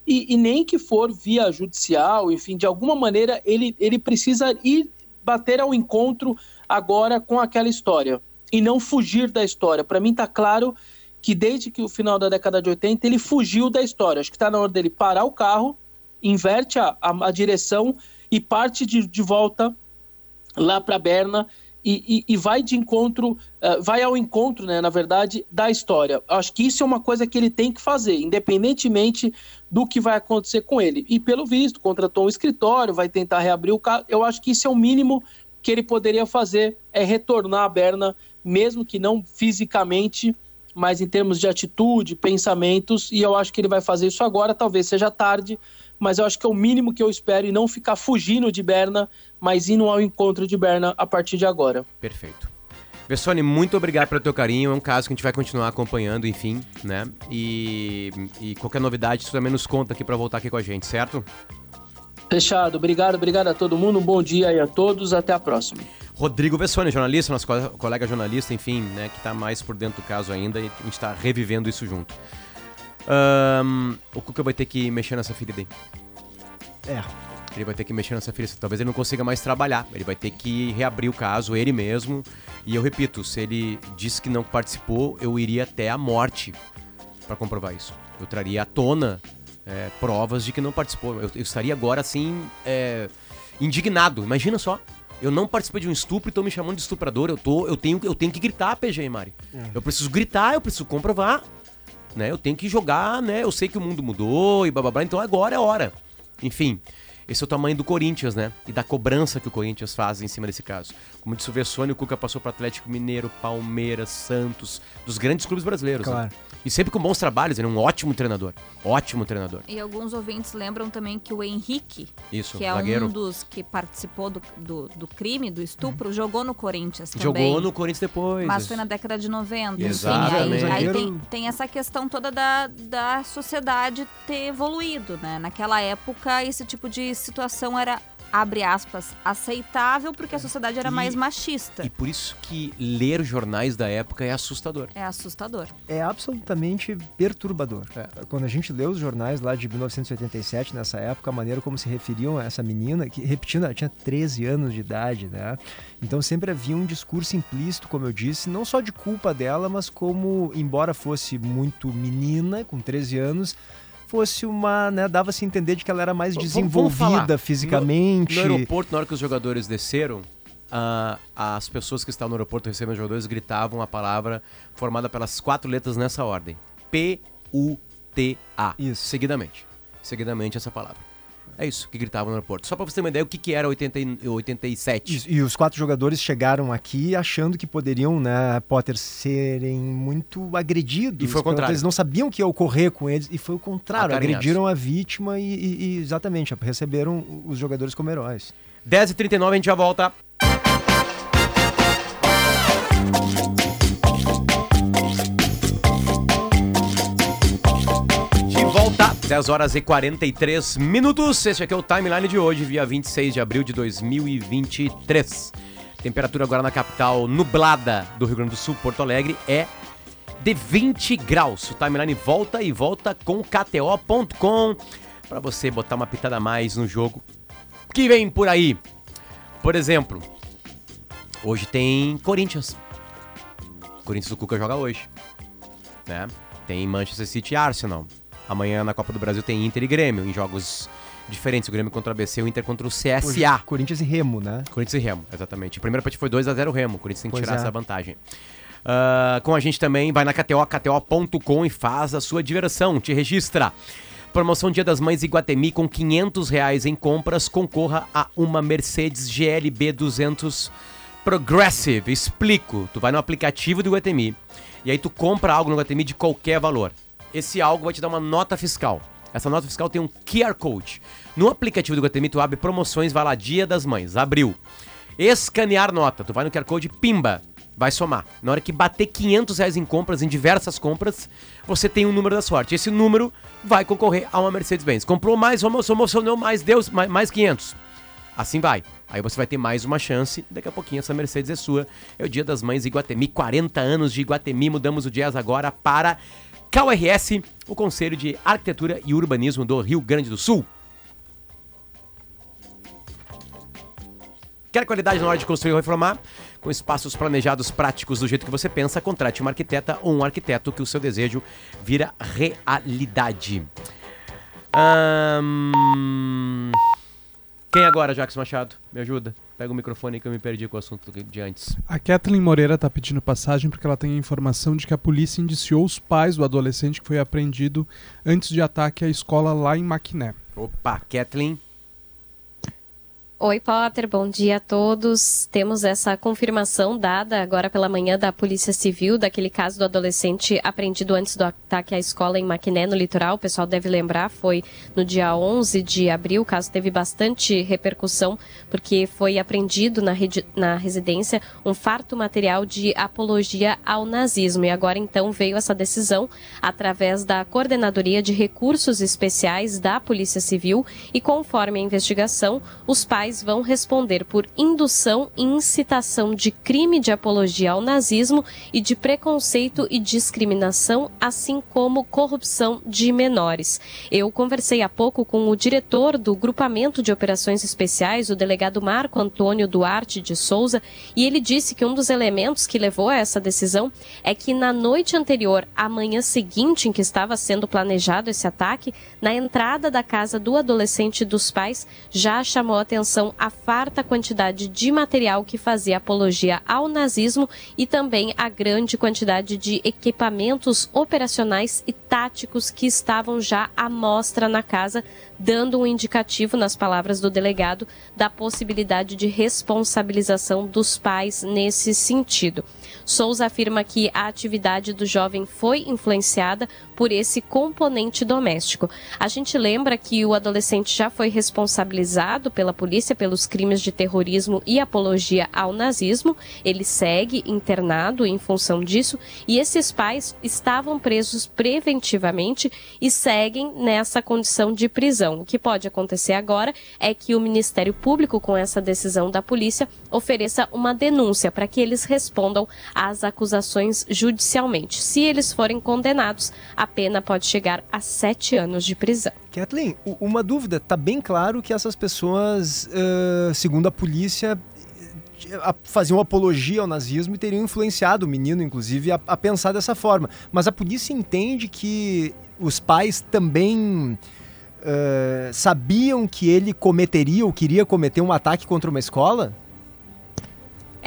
Speaker 7: e, e, nem que for via judicial, enfim, de alguma maneira ele, ele precisa ir bater ao encontro agora com aquela história e não fugir da história. Para mim está claro que desde que o final da década de 80 ele fugiu da história. Acho que está na hora dele parar o carro, inverte a, a, a direção e parte de, de volta lá para Berna e, e, e, vai de encontro, uh, vai ao encontro, né, na verdade, da história. Acho que isso é uma coisa que ele tem que fazer, independentemente do que vai acontecer com ele. E pelo visto, contratou um escritório, vai tentar reabrir o carro. Eu acho que isso é o mínimo que ele poderia fazer, é retornar à Berna, mesmo que não fisicamente, mas em termos de atitude, pensamentos, e eu acho que ele vai fazer isso agora, talvez seja tarde, mas eu acho que é o mínimo que eu espero e não ficar fugindo de Berna, mas indo ao encontro de Berna a partir de agora.
Speaker 2: Perfeito. Bessone, muito obrigado pelo teu carinho. É um caso que a gente vai continuar acompanhando, enfim, né? E, e qualquer novidade, você também nos conta aqui para voltar aqui com a gente, certo?
Speaker 7: Fechado. Obrigado, obrigado a todo mundo. Um bom dia aí a todos. Até a próxima.
Speaker 2: Rodrigo Bessone, jornalista, nosso colega jornalista, enfim, né, que está mais por dentro do caso ainda e a gente está revivendo isso junto. Ahn, o Cuca vai ter que mexer nessa ferida aí.
Speaker 3: É.
Speaker 2: Ele vai ter que mexer nessa ferida. Talvez ele não consiga mais trabalhar. Ele vai ter que reabrir o caso, ele mesmo. E eu repito, se ele disse que não participou, eu iria até a morte para comprovar isso. Eu traria à tona é, provas de que não participou. Eu, eu estaria agora, assim, é, indignado. Imagina só. Eu não participei de um estupro e estão me chamando de estuprador. Eu, tô, eu, tenho, eu tenho que gritar, PG, Mari. Eu preciso gritar, eu preciso comprovar. Né? Eu tenho que jogar, né? Eu sei que o mundo mudou e blá blá blá, então agora é hora. Enfim, esse é o tamanho do Corinthians, né? E da cobrança que o Corinthians faz em cima desse caso. Como disse o Vessone, o Cuca passou para Atlético Mineiro, Palmeiras, Santos, dos grandes clubes brasileiros. né? E sempre com bons trabalhos, ele é um ótimo treinador. Ótimo treinador.
Speaker 4: E alguns ouvintes lembram também que o Henrique,
Speaker 2: Isso,
Speaker 4: que é
Speaker 2: zagueiro.
Speaker 4: um dos que participou do, do, do crime, do estupro, jogou no Corinthians também.
Speaker 2: Jogou no Corinthians depois.
Speaker 4: Mas foi na década de 90.
Speaker 2: Exatamente.
Speaker 4: Enfim, aí, aí tem, tem essa questão toda da, da sociedade ter evoluído, né? Naquela época, esse tipo de situação era, abre aspas, aceitável porque a sociedade era
Speaker 2: E-
Speaker 4: mais machista.
Speaker 2: E por isso que ler jornais da época é assustador.
Speaker 4: É assustador.
Speaker 3: É absolutamente perturbador.
Speaker 2: É.
Speaker 3: Quando a gente lê os jornais lá de 1987, nessa época, a maneira como se referiam a essa menina, que, repetindo, ela tinha 13 anos de idade, né? Então sempre havia um discurso implícito, como eu disse, não só de culpa dela, mas como, embora fosse muito menina, com 13 anos, fosse uma, né, dava-se a entender de que ela era mais
Speaker 2: Vamos- vamos falar.
Speaker 3: desenvolvida fisicamente.
Speaker 2: No aeroporto, na hora que os jogadores desceram, ah, as pessoas que estavam no aeroporto recebendo os jogadores gritavam a palavra formada pelas quatro letras nessa ordem: P-U-T-A.
Speaker 3: Isso.
Speaker 2: Seguidamente. Seguidamente essa palavra. É isso que gritavam no aeroporto. Só pra você ter uma ideia o que, que era 80 e 87.
Speaker 3: Isso, E os quatro jogadores chegaram aqui achando que poderiam, né, Potter, serem muito agredidos.
Speaker 2: E foi o contrário.
Speaker 3: Eles não sabiam o que ia ocorrer com eles e foi o contrário. Agrediram a vítima e, e- e, exatamente, receberam os jogadores como heróis.
Speaker 2: 10h39, a gente já volta. 10 horas e 43 minutos. Este aqui é o timeline de hoje, dia 26 de abril de 2023. Temperatura agora na capital nublada do Rio Grande do Sul, Porto Alegre, é de 20 graus. O timeline volta e volta com KTO.com para você botar uma pitada a mais no jogo que vem por aí. Por exemplo, hoje tem Corinthians. Corinthians do Cuca joga hoje. Né? Tem Manchester City e Arsenal. Amanhã na Copa do Brasil tem Inter e Grêmio, em jogos diferentes. O Grêmio contra o ABC, o Inter contra o CSA.
Speaker 3: Corinthians e Remo, né?
Speaker 2: Corinthians e Remo, exatamente. A primeira partida foi 2x0 Remo. O Corinthians tem que
Speaker 3: Pois
Speaker 2: tirar
Speaker 3: é.
Speaker 2: essa vantagem. Ah, com a gente também, vai na KTO, kto.com e faz a sua diversão. Te registra. Promoção Dia das Mães Iguatemi com 500 reais em compras. Concorra a uma Mercedes GLB 200 Progressive. Explico. Tu vai no aplicativo do Iguatemi e aí tu compra algo no Iguatemi de qualquer valor. Esse algo vai te dar uma nota fiscal. Essa nota fiscal tem um QR Code. No aplicativo do Iguatemi tu abre promoções, vai lá Dia das Mães, abriu. Escanear nota, tu vai no QR Code, pimba, vai somar. Na hora que bater 500 reais em compras, em diversas compras, você tem um número da sorte. Esse número vai concorrer a uma Mercedes-Benz. Comprou mais, emocionou mais, Deus, mais, mais 500. Assim vai. Aí você vai ter mais uma chance. Daqui a pouquinho essa Mercedes é sua. É o Dia das Mães Iguatemi. 40 anos de Iguatemi. Mudamos o jazz agora para KRS, o Conselho de Arquitetura e Urbanismo do Rio Grande do Sul. Quer qualidade na hora de construir ou reformar? Com espaços planejados práticos do jeito que você pensa, contrate uma arquiteta ou um arquiteto que o seu desejo vira realidade. Quem agora, Jackson Machado? Me ajuda. Pega o microfone que eu me perdi com o assunto de antes.
Speaker 5: A Kathleen Moreira tá pedindo passagem porque ela tem a informação de que a polícia indiciou os pais do adolescente que foi apreendido antes de ataque à escola lá em Maquiné.
Speaker 2: Opa, Kathleen.
Speaker 8: Oi, Potter, bom dia a todos. Temos essa confirmação dada agora pela manhã da Polícia Civil daquele caso do adolescente apreendido antes do ataque à escola em Maquiné, no litoral. O pessoal deve lembrar, foi no dia 11 de abril. O caso teve bastante repercussão porque foi apreendido na, na residência um farto material de apologia ao nazismo. E agora então veio essa decisão através da Coordenadoria de Recursos Especiais da Polícia Civil e conforme a investigação, os pais vão responder por indução e incitação de crime de apologia ao nazismo e de preconceito e discriminação, assim como corrupção de menores. Eu conversei há pouco com o diretor do Grupamento de Operações Especiais, o delegado Marco Antônio Duarte de Souza, e ele disse que um dos elementos que levou a essa decisão é que na noite anterior, à manhã seguinte em que estava sendo planejado esse ataque, na entrada da casa do adolescente dos pais, já chamou atenção a farta quantidade de material que fazia apologia ao nazismo e também a grande quantidade de equipamentos operacionais e táticos que estavam já à mostra na casa, dando um indicativo, nas palavras do delegado, da possibilidade de responsabilização dos pais nesse sentido. Souza afirma que a atividade do jovem foi influenciada por esse componente doméstico. A gente lembra que o adolescente já foi responsabilizado pela polícia pelos crimes de terrorismo e apologia ao nazismo. Ele segue internado em função disso e esses pais estavam presos preventivamente e seguem nessa condição de prisão. O que pode acontecer agora é que o Ministério Público, com essa decisão da polícia, ofereça uma denúncia para que eles respondam às acusações judicialmente. Se eles forem condenados, a pena pode chegar a sete anos de prisão.
Speaker 3: Kathleen, uma dúvida. Tá bem claro que essas pessoas, segundo a polícia, faziam apologia ao nazismo e teriam influenciado o menino, inclusive, a, a pensar dessa forma. Mas a polícia entende que os pais também uh, sabiam que ele cometeria ou queria cometer um ataque contra uma escola?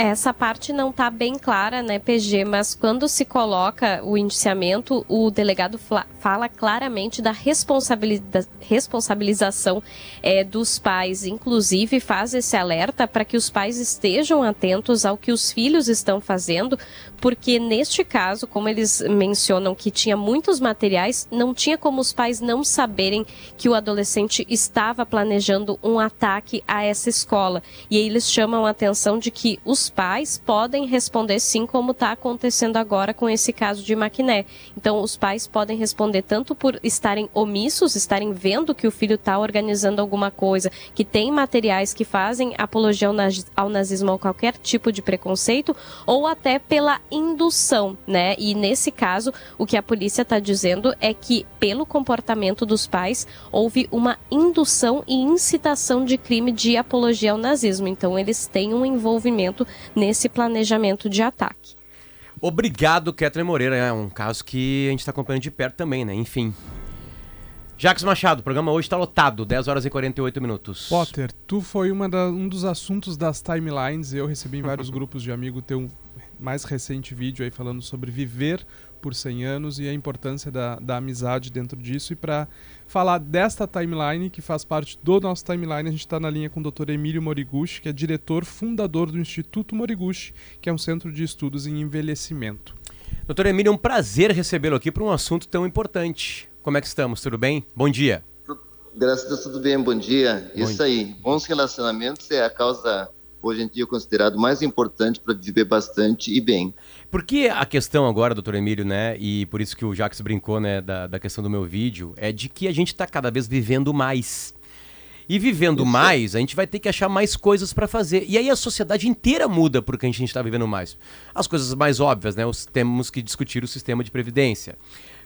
Speaker 8: Essa parte não está bem clara, né, PG? Mas quando se coloca o indiciamento, o delegado fala claramente da responsabiliza responsabilização é, dos pais. Inclusive, faz esse alerta para que os pais estejam atentos ao que os filhos estão fazendo, porque neste caso, como eles mencionam que tinha muitos materiais, não tinha como os pais não saberem que o adolescente estava planejando um ataque a essa escola. E aí eles chamam a atenção de que os pais podem responder sim, como está acontecendo agora com esse caso de Maquiné. Então, os pais podem responder tanto por estarem omissos, estarem vendo que o filho está organizando alguma coisa, que tem materiais que fazem apologia ao nazismo ou qualquer tipo de preconceito, ou até pela indução, né? E nesse caso, o que a polícia está dizendo é que, pelo comportamento dos pais, houve uma indução e incitação de crime de apologia ao nazismo. Então, eles têm um envolvimento nesse planejamento de ataque.
Speaker 2: Obrigado, Kathleen Moreira. É um caso que a gente está acompanhando de perto também, né? Enfim. Jacques Machado, o programa hoje está lotado, 10 horas e 48 minutos.
Speaker 5: Potter, tu foi da, um dos assuntos das timelines. Eu recebi em vários grupos de amigos teu mais recente vídeo aí falando sobre viver por 100 anos e a importância da, da amizade dentro disso. E para falar desta timeline, que faz parte do nosso timeline, a gente está na linha com o Dr. Emílio Moriguchi, que é diretor fundador do Instituto Moriguchi, que é um centro de estudos em envelhecimento.
Speaker 2: Doutor Emílio, é um prazer recebê-lo aqui para um assunto tão importante. Como é que estamos? Tudo bem? Bom dia.
Speaker 9: Graças a Deus, tudo bem. Bom dia. Bom Isso dia. aí. Bons relacionamentos é a causa hoje em dia considerado mais importante para viver bastante e bem.
Speaker 2: Por que a questão agora, doutor Emílio, né, e por isso que o Jacques brincou, né, da, da questão do meu vídeo, é de que a gente está cada vez vivendo mais. E vivendo isso. mais, a gente vai ter que achar mais coisas para fazer. E aí a sociedade inteira muda porque a gente está vivendo mais. As coisas mais óbvias, né? Os, temos que discutir o sistema de previdência.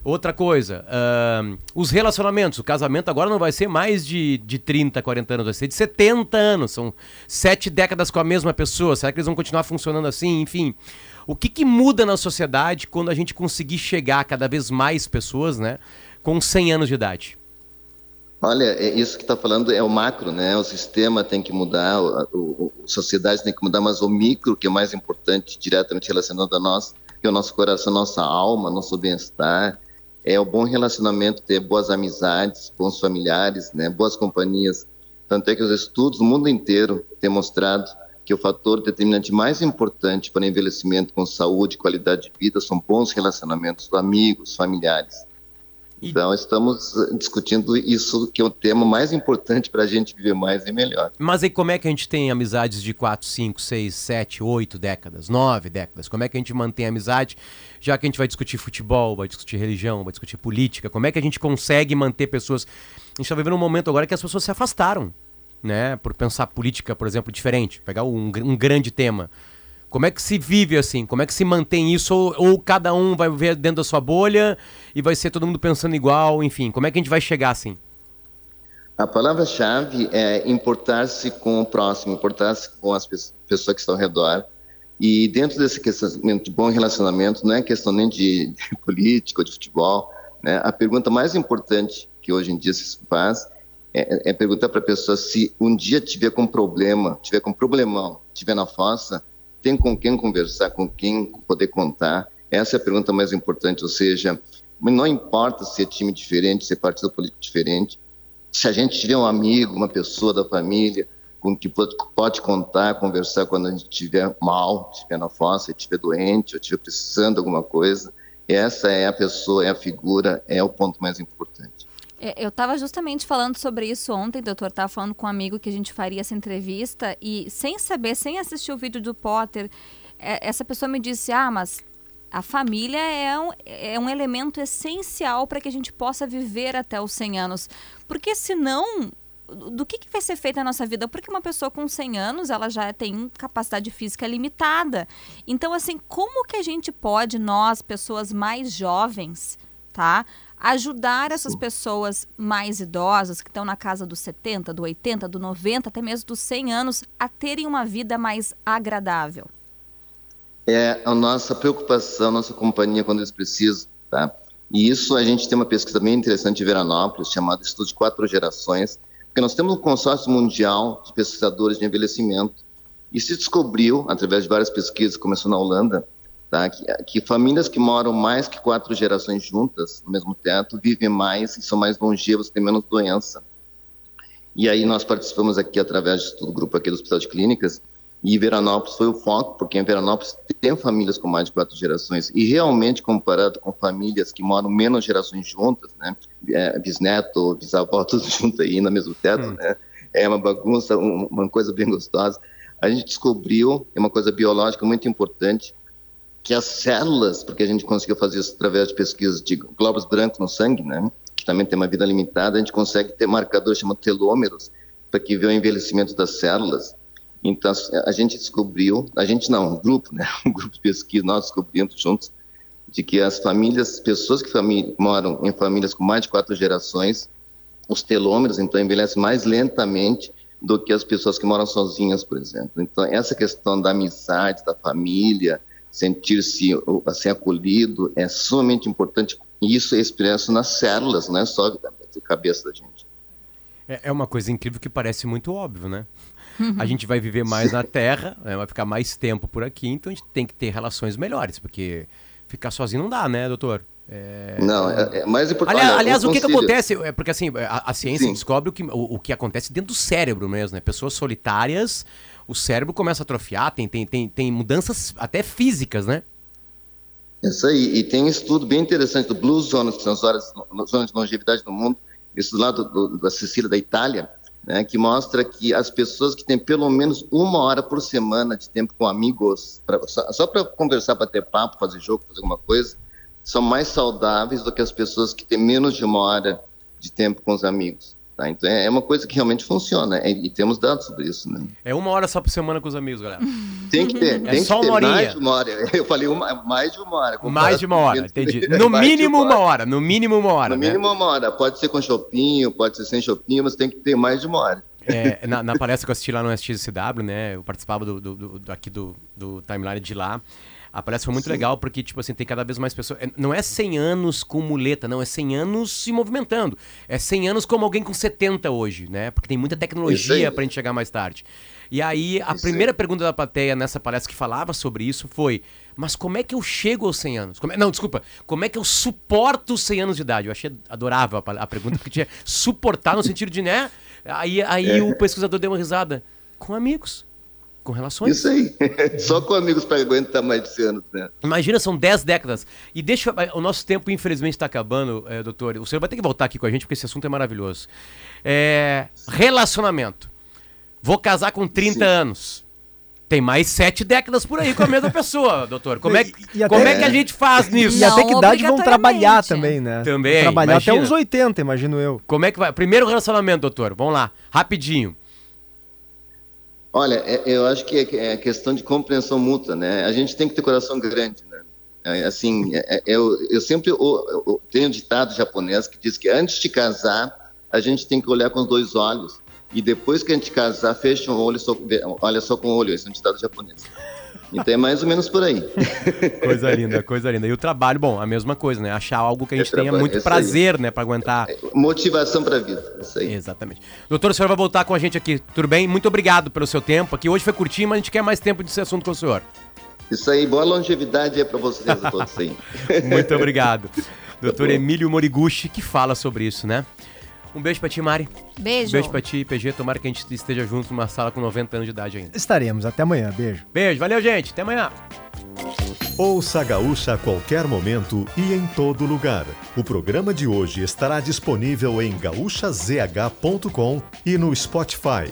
Speaker 2: Outra coisa, uh, os relacionamentos. O casamento agora não vai ser mais de, de 30, 40 anos, vai ser de 70 anos. São sete décadas com a mesma pessoa. Será que eles vão continuar funcionando assim? Enfim. O que, que muda na sociedade quando a gente conseguir chegar a cada vez mais pessoas, né? Com 100 anos de idade?
Speaker 9: Olha, é isso que está falando é o macro, né? O sistema tem que mudar, a, sociedade tem que mudar, mas o micro, que é mais importante, diretamente relacionado a nós, que é o nosso coração, nossa alma, nosso bem-estar, é o bom relacionamento, ter boas amizades, bons familiares, né, boas companhias. Tanto é que os estudos no mundo inteiro têm mostrado que o fator determinante mais importante para envelhecimento com saúde e qualidade de vida são bons relacionamentos amigos, familiares. Então, estamos discutindo isso, que é o tema mais importante para a gente viver mais e melhor.
Speaker 2: Mas aí, como é que a gente tem amizades de 4, 5, 6, 7, 8 décadas, 9 décadas? Como é que a gente mantém amizade, já que a gente vai discutir futebol, vai discutir religião, vai discutir política? Como é que a gente consegue manter pessoas. A gente está vivendo um momento agora que as pessoas se afastaram. né? Por pensar política, por exemplo, diferente, pegar um, um grande tema. Como é que se vive assim? Como é que se mantém isso? Ou, ou cada um vai ver dentro da sua bolha e vai ser todo mundo pensando igual? Enfim, como é que a gente vai chegar assim?
Speaker 9: A palavra-chave é importar-se com o próximo, importar-se com as pe- pessoas que estão ao redor. E dentro desse questão de bom relacionamento, não é questão nem de, de política de futebol. Né? A pergunta mais importante que hoje em dia se faz é, é perguntar para a pessoa se um dia tiver com problema, tiver com problemão, tiver na fossa, tem com quem conversar, com quem poder contar. Essa é a pergunta mais importante. Ou seja, não importa se é time diferente, se é partido político diferente, se a gente tiver um amigo, uma pessoa da família com que pode, contar, conversar quando a gente estiver mal, estiver na fossa, estiver doente, ou estiver precisando de alguma coisa, essa é a pessoa, é a figura, é o ponto mais importante.
Speaker 4: É, Eu estava justamente falando sobre isso ontem, doutor. Estava falando com um amigo que a gente faria essa entrevista e, sem saber, sem assistir o vídeo do Potter, é, essa pessoa me disse: Ah, mas a família é um, é um elemento essencial para que a gente possa viver até os 100 anos. Porque senão. Do que, que vai ser feita a nossa vida? Porque uma pessoa com 100 anos, ela já tem capacidade física limitada. Então, assim, como que a gente pode, nós, pessoas mais jovens, tá? Ajudar essas pessoas mais idosas, que estão na casa dos 70, do 80, do 90, até mesmo dos 100 anos, a terem uma vida mais agradável?
Speaker 9: É a nossa preocupação, nossa companhia quando eles precisam, tá? E isso a gente tem uma pesquisa bem interessante em Veranópolis, chamada Estudo de Quatro Gerações, porque nós temos um consórcio mundial de pesquisadores de envelhecimento e se descobriu, através de várias pesquisas, começou na Holanda, tá? que, que famílias que moram mais que quatro gerações juntas no mesmo teto vivem mais e são mais longevas, têm menos doença. E aí nós participamos aqui através do grupo aqui do Hospital de Clínicas e Veranópolis foi o foco, porque em Veranópolis tem famílias com mais de quatro gerações e realmente comparado com famílias que moram menos gerações juntas, né, é, bisneto, bisavó, tudo junto aí no mesmo teto,
Speaker 2: Hum.
Speaker 9: né, é uma bagunça, um- uma coisa bem gostosa. A gente descobriu, é uma coisa biológica muito importante, que as células, porque a gente conseguiu fazer isso através de pesquisas de glóbulos brancos no sangue, né, que também tem uma vida limitada, a gente consegue ter marcadores chamados telômeros, para que vê o envelhecimento das células. Então, a gente descobriu, a gente não, um grupo, né, um grupo de pesquisa, nós descobrimos juntos, de que as famílias, pessoas que moram em famílias com mais de quatro gerações, os telômeros, então, envelhecem mais lentamente do que as pessoas que moram sozinhas, por exemplo. Então, essa questão da amizade, da família, sentir-se assim, acolhido, é sumamente importante. E isso é expresso nas células, não é só da cabeça da gente.
Speaker 2: É, é uma coisa incrível que parece muito óbvio, né? A gente vai viver mais na Terra, né, vai ficar mais tempo por aqui, então a gente tem que ter relações melhores, porque ficar sozinho não dá, né, doutor? É...
Speaker 9: Não, é, é mais importante.
Speaker 2: Aliás, aliás, o que, que acontece? É porque assim, a, a ciência
Speaker 9: Sim.
Speaker 2: descobre o que, o, o que acontece dentro do cérebro mesmo, né? Pessoas solitárias, o cérebro começa a atrofiar, tem, tem, tem, tem mudanças até físicas, né?
Speaker 9: Isso aí, e tem um estudo bem interessante do Blue Zones, que são as horas, zonas de longevidade do mundo, isso lá do, do, da Sicília, da Itália, né, que mostra que as pessoas que têm pelo menos uma hora por semana de tempo com amigos, pra, só, só para conversar, para ter papo, fazer jogo, fazer alguma coisa, são mais saudáveis do que as pessoas que têm menos de uma hora de tempo com os amigos. Tá? Então é é uma coisa que realmente funciona, é, e temos dados sobre isso. Né?
Speaker 2: É uma hora só por semana com os amigos, galera.
Speaker 9: Tem que ter,
Speaker 2: É
Speaker 9: tem
Speaker 2: só
Speaker 9: que ter
Speaker 2: uma horinha.
Speaker 9: mais de uma hora. Eu falei uma, mais de uma hora.
Speaker 2: Mais de uma hora, entendi. No mínimo uma hora, no mínimo uma hora.
Speaker 9: No
Speaker 2: né?
Speaker 9: mínimo uma hora. Pode ser com chopinho, pode ser sem chopinho, mas tem que ter mais de uma hora.
Speaker 2: É, na, na palestra que eu assisti lá no SXCW, né? Eu participava do- do- do- aqui do, do timeline de lá. A palestra foi muito legal porque, tipo assim, tem cada vez mais pessoas. é, Não é 100 anos com muleta, não. É 100 anos se movimentando. É 100 anos como alguém com 70 hoje, né? Porque tem muita tecnologia pra gente chegar mais tarde. E aí, a
Speaker 9: Isso
Speaker 2: primeira pergunta da plateia nessa palestra que falava sobre isso foi: Mas como é que eu chego aos 100 anos? Como é- não, desculpa. Como é que eu suporto os 100 anos de idade? Eu achei adorável a, a pergunta, porque tinha suportar no sentido de, né? Aí, aí
Speaker 9: É.
Speaker 2: o pesquisador deu uma risada. Com amigos. Com relações.
Speaker 9: Isso aí. Só com amigos para aguentar mais de 100 anos, né?
Speaker 2: Imagina, são 10 décadas. E deixa. O nosso tempo, infelizmente, está acabando, eh, doutor. O senhor vai ter que voltar aqui com a gente, porque esse assunto é maravilhoso. É, relacionamento. Vou casar com 30
Speaker 9: Sim.
Speaker 2: anos. Tem mais sete décadas por aí com a mesma pessoa, doutor. Como é, que-
Speaker 3: E- e até-
Speaker 2: como é que a gente faz nisso?
Speaker 3: E até que idade vão trabalhar também, né?
Speaker 2: Também,
Speaker 3: Vão Trabalhar
Speaker 2: imagina.
Speaker 3: até uns 80, imagino eu.
Speaker 2: Como é que vai? Primeiro relacionamento, doutor. Vamos lá, rapidinho.
Speaker 9: Olha, é- eu acho que é é questão de compreensão mútua, né? A gente tem que ter coração grande, né? É, Assim, eu, eu sempre eu tenho um ditado japonês que diz que antes de casar, a gente tem que olhar com os dois olhos. E depois que a gente casar, fecha um olho, só, olha só com o olho. Esse é um ditado japonês. Então é mais ou menos por aí.
Speaker 2: Coisa linda, coisa linda. E o trabalho, bom, a mesma coisa, né? Achar algo que a
Speaker 9: É
Speaker 2: gente tenha
Speaker 9: trabalho,
Speaker 2: muito
Speaker 9: é isso aí.
Speaker 2: prazer, né, pra aguentar.
Speaker 9: Motivação para a vida. Isso aí.
Speaker 2: Exatamente. Doutor, o senhor vai voltar com a gente aqui, tudo bem? Muito obrigado pelo seu tempo. Aqui hoje foi curtinho, mas a gente quer mais tempo desse assunto com o senhor.
Speaker 9: Isso aí, boa longevidade é para vocês a todos aí.
Speaker 2: Muito obrigado. Doutor Emílio Moriguchi, que fala sobre isso, né? Um beijo pra ti, Mari.
Speaker 4: Beijo.
Speaker 2: Beijo pra ti, PG. Tomara que a gente esteja junto numa sala com 90 anos de idade ainda.
Speaker 3: Estaremos. Até amanhã. Beijo.
Speaker 2: Beijo, valeu, gente. Até amanhã.
Speaker 1: Ouça a Gaúcha a qualquer momento e em todo lugar. O programa de hoje estará disponível em gaúchazh.com e no Spotify.